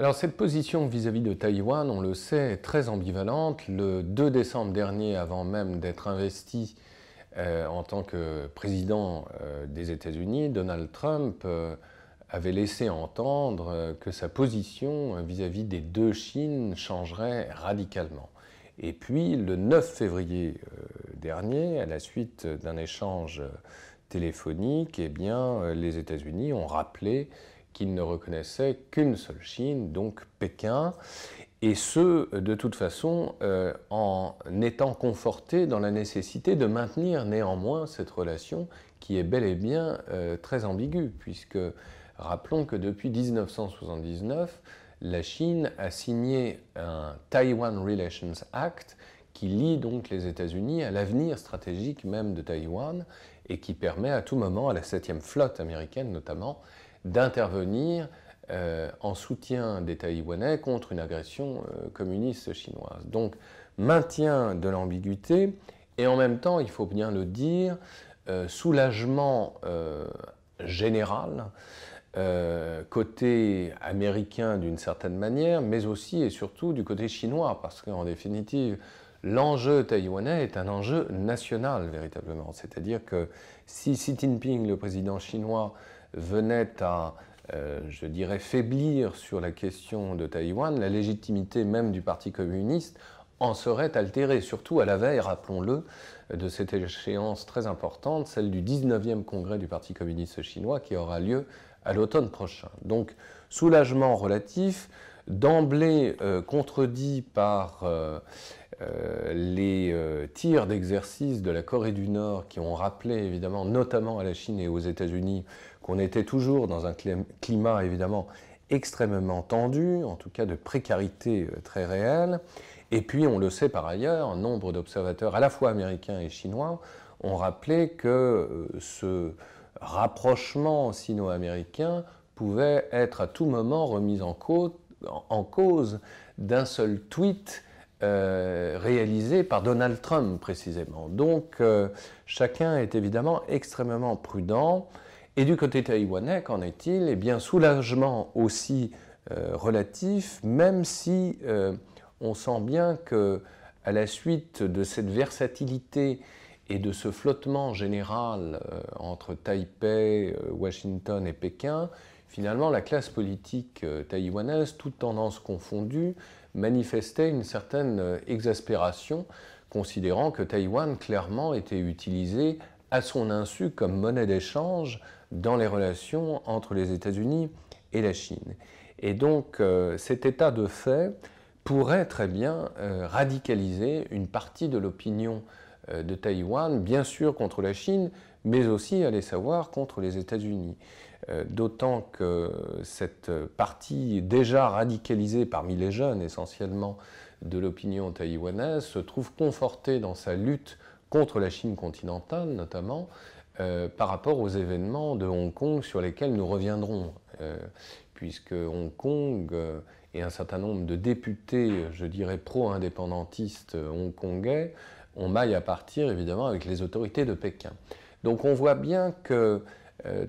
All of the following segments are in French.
Alors cette position vis-à-vis de Taïwan, on le sait, est très ambivalente. Le 2 décembre dernier, avant même d'être investi euh, en tant que président euh, des États-Unis, Donald Trump euh, avait laissé entendre que sa position vis-à-vis des deux Chines changerait radicalement. Et puis le 9 février dernier, à la suite d'un échange téléphonique, eh les États-Unis ont rappelé qu'il ne reconnaissait qu'une seule Chine, donc Pékin, et ce, de toute façon, euh, en étant conforté dans la nécessité de maintenir néanmoins cette relation qui est bel et bien euh, très ambiguë, puisque rappelons que depuis 1979, la Chine a signé un Taiwan Relations Act qui lie donc les États-Unis à l'avenir stratégique même de Taïwan et qui permet à tout moment à la 7e flotte américaine notamment d'intervenir euh, en soutien des Taïwanais contre une agression euh, communiste chinoise. Donc maintien de l'ambiguïté et en même temps, il faut bien le dire, euh, soulagement général côté américain d'une certaine manière, mais aussi et surtout du côté chinois, parce qu'en définitive, l'enjeu taïwanais est un enjeu national véritablement. C'est-à-dire que si Xi Jinping, le président chinois, venait à, euh, je dirais, faiblir sur la question de Taïwan, la légitimité même du Parti communiste en serait altérée, surtout à la veille, rappelons-le, de cette échéance très importante, celle du 19e congrès du Parti communiste chinois qui aura lieu à l'automne prochain. Donc, soulagement relatif, d'emblée euh, contredit par euh, les tirs d'exercice de la Corée du Nord qui ont rappelé évidemment, notamment à la Chine et aux États-Unis, qu'on était toujours dans un climat évidemment extrêmement tendu, en tout cas de précarité euh, très réelle. Et puis, on le sait par ailleurs, nombre d'observateurs à la fois américains et chinois ont rappelé que euh, ce rapprochement sino-américain pouvait être à tout moment remis en cause, d'un seul tweet euh, réalisé par Donald Trump précisément. Donc chacun est évidemment extrêmement prudent. Et du côté taïwanais, qu'en est-il? Eh bien, soulagement aussi euh, relatif, même si euh, on sent bien que, à la suite de cette versatilité et de ce flottement général euh, entre Taipei, Washington et Pékin, finalement, la classe politique taïwanaise, toute tendance confondue, manifestait une certaine exaspération, considérant que Taïwan clairement était utilisé à son insu comme monnaie d'échange dans les relations entre les États-Unis et la Chine. Et donc euh, cet état de fait pourrait très bien euh, radicaliser une partie de l'opinion euh, de Taïwan, bien sûr contre la Chine, mais aussi, allez savoir, contre les États-Unis. D'autant que cette partie déjà radicalisée parmi les jeunes essentiellement de l'opinion taïwanaise se trouve confortée dans sa lutte contre la Chine continentale notamment, euh, par rapport aux événements de Hong Kong sur lesquels nous reviendrons, euh, puisque Hong Kong euh, et un certain nombre de députés, je dirais pro-indépendantistes hongkongais, ont maille à partir évidemment avec les autorités de Pékin. Donc on voit bien que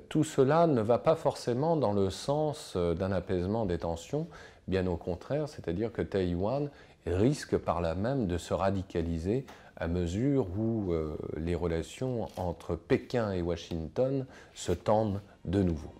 tout cela ne va pas forcément dans le sens d'un apaisement des tensions, bien au contraire, c'est-à-dire que Taïwan risque par là même de se radicaliser à mesure où euh, les relations entre Pékin et Washington se tendent de nouveau.